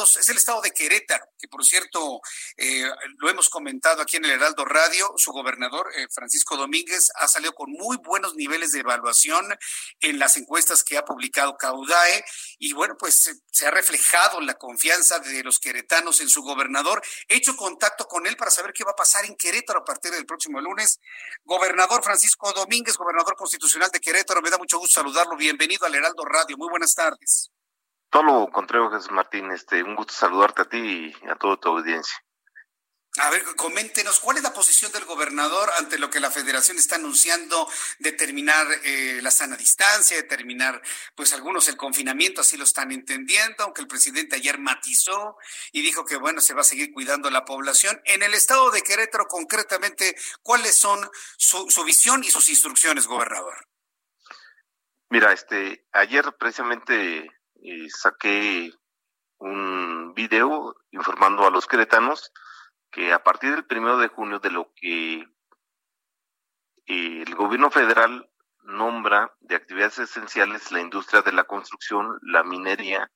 Es el estado de Querétaro, que por cierto eh, lo hemos comentado aquí en el Heraldo Radio. Su gobernador, eh, Francisco Domínguez, ha salido con muy buenos niveles de evaluación en las encuestas que ha publicado Caudae. Y bueno, pues se ha reflejado la confianza de los queretanos en su gobernador. He hecho contacto con él para saber qué va a pasar en Querétaro a partir del próximo lunes. Gobernador Francisco Domínguez, gobernador constitucional de Querétaro, me da mucho gusto saludarlo. Bienvenido al Heraldo Radio. Muy buenas tardes. Todo lo contrario, Jesús Martín, este, un gusto saludarte a ti y a toda tu audiencia. A ver, coméntenos, ¿cuál es la posición del gobernador ante lo que la federación está anunciando de terminar eh, la sana distancia, de terminar, pues algunos el confinamiento, así lo están entendiendo, aunque el presidente ayer matizó y dijo que, bueno, se va a seguir cuidando la población. En el estado de Querétaro, concretamente, ¿cuáles son su, su visión y sus instrucciones, gobernador? Mira, este, ayer precisamente y saqué un video informando a los queretanos que a partir del primero de junio de lo que el gobierno federal nombra de actividades esenciales la industria de la construcción, la minería,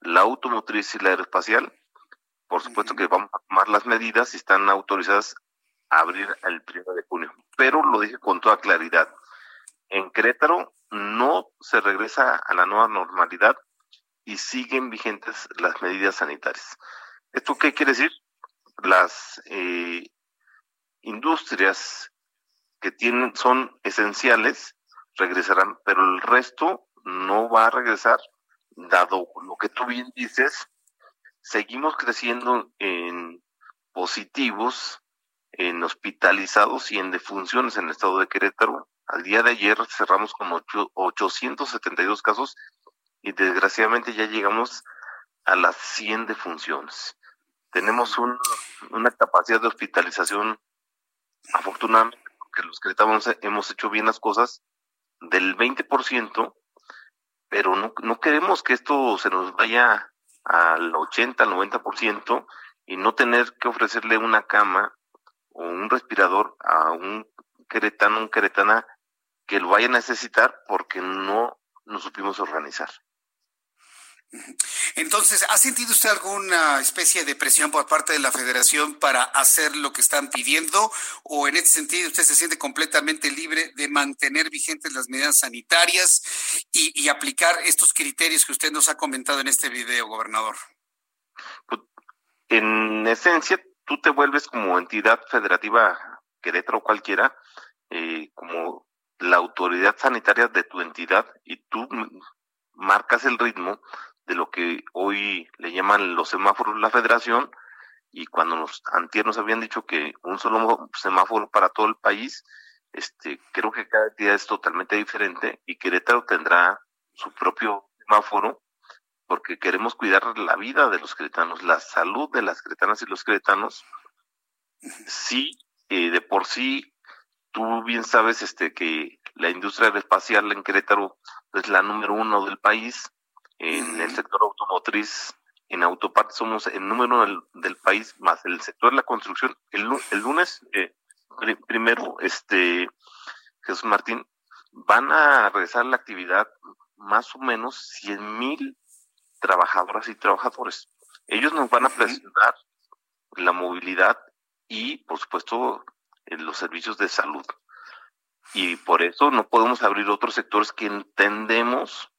la automotriz y la aeroespacial. Por supuesto que vamos a tomar las medidas y están autorizadas a abrir el primero de junio. Pero lo dije con toda claridad. En Querétaro no se regresa a la nueva normalidad y siguen vigentes las medidas sanitarias. ¿Esto qué quiere decir? Las eh, industrias que tienen son esenciales regresarán, pero el resto no va a regresar, dado lo que tú bien dices, seguimos creciendo en positivos, en hospitalizados y en defunciones en el estado de Querétaro. Al día de ayer cerramos con 872 casos y desgraciadamente ya llegamos a las 100 defunciones. Tenemos una capacidad de hospitalización, afortunadamente, porque los que hemos hecho bien las cosas, del 20%, pero no, no queremos que esto se nos vaya al 80, al 90% y no tener que ofrecerle una cama o un respirador a un queretano, un queretana que lo vaya a necesitar porque no nos supimos organizar. Entonces, ¿ha sentido usted alguna especie de presión por parte de la federación para hacer lo que están pidiendo? ¿O en este sentido usted se siente completamente libre de mantener vigentes las medidas sanitarias y, aplicar estos criterios que usted nos ha comentado en este video, gobernador? Pues, en esencia, tú te vuelves como entidad federativa, Querétaro cualquiera, eh, como la autoridad sanitaria de tu entidad y tú marcas el ritmo de lo que hoy le llaman los semáforos la federación y cuando nos antier nos habían dicho que un solo semáforo para todo el país, este creo que cada día es totalmente diferente y Querétaro tendrá su propio semáforo porque queremos cuidar la vida de los queretanos, la salud de las queretanas y los queretanos. Sí, eh, de por sí, tú bien sabes este que la industria aeroespacial en Querétaro es la número uno del país en el sector automotriz, en autopartes somos el número del, país más el sector de la construcción. El, el lunes, eh, primero, este Jesús Martín, van a regresar la actividad más o menos 100 mil trabajadoras y trabajadores. Ellos nos van a presentar la movilidad y, por supuesto, los servicios de salud. Y por eso no podemos abrir otros sectores que entendemos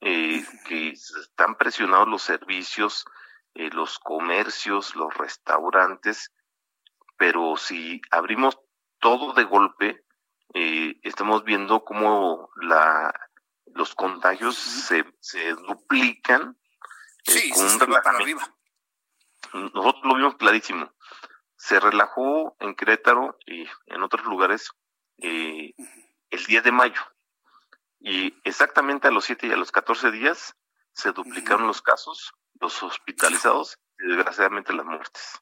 eh, que están presionados los servicios, eh, los comercios, los restaurantes, pero si abrimos todo de golpe, eh, estamos viendo cómo la, los contagios se, se duplican sí, con un Nosotros lo vimos clarísimo. Se relajó en Querétaro y en otros lugares el 10 de mayo Y exactamente a los 7 y a los 14 días se duplicaron los casos, los hospitalizados y desgraciadamente las muertes.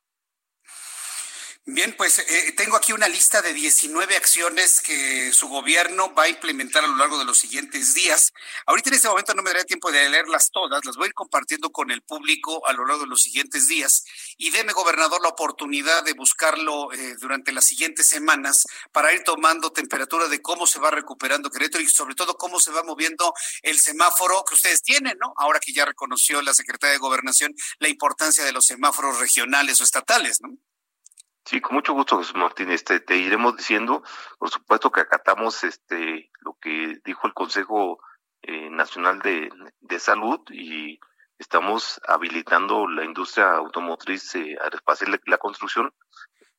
Bien, pues eh, tengo aquí una lista de 19 acciones que su gobierno va a implementar a lo largo de los siguientes días. Ahorita en este momento no me daría tiempo de leerlas todas, las voy a ir compartiendo con el público a lo largo de los siguientes días. Y deme, gobernador, la oportunidad de buscarlo eh, durante las siguientes semanas para ir tomando temperatura de cómo se va recuperando Querétaro y sobre todo cómo se va moviendo el semáforo que ustedes tienen, ¿no? Ahora que ya reconoció la Secretaría de Gobernación la importancia de los semáforos regionales o estatales, ¿no? Sí, con mucho gusto, Jesús Martín. Este, te iremos diciendo, por supuesto que acatamos este lo que dijo el Consejo eh, Nacional de, Salud y estamos habilitando la industria automotriz eh, aeroespacial la construcción.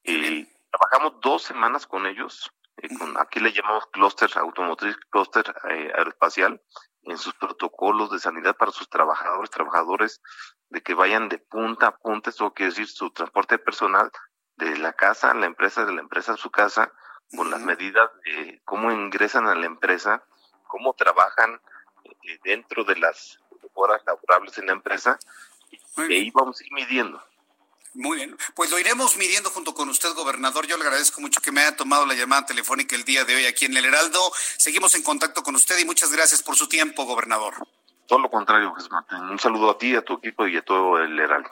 Eh, trabajamos dos semanas con ellos. con, aquí le llamamos clúster automotriz, clúster aeroespacial, en sus protocolos de sanidad para sus trabajadores, trabajadores, de que vayan de punta a punta, eso quiere decir su transporte personal de la casa la empresa, de la empresa a su casa, con las medidas de cómo ingresan a la empresa, cómo trabajan eh, dentro de las horas laborables en la empresa, y ahí vamos a ir midiendo. Muy bien, pues lo iremos midiendo junto con usted, gobernador. Yo le agradezco mucho que me haya tomado la llamada telefónica el día de hoy aquí en el Heraldo. Seguimos en contacto con usted y muchas gracias por su tiempo, gobernador. Todo lo contrario, Jesús Martín. Un saludo a ti, a tu equipo y a todo el Heraldo.